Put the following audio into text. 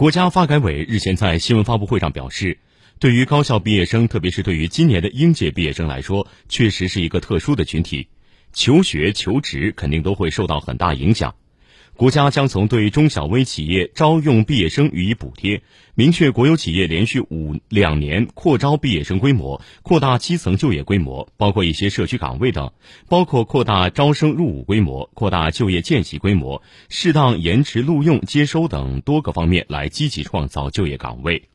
国家发改委日前在新闻发布会上表示，对于高校毕业生，特别是对于今年的应届毕业生来说，确实是一个特殊的群体，求学求职肯定都会受到很大影响。国家将从对中小微企业招用毕业生予以补贴，明确国有企业连续五两年扩招毕业生规模，扩大基层就业规模，包括一些社区岗位等，包括扩大招生入伍规模、扩大就业见习规模、适当延迟录用接收等多个方面来积极创造就业岗位。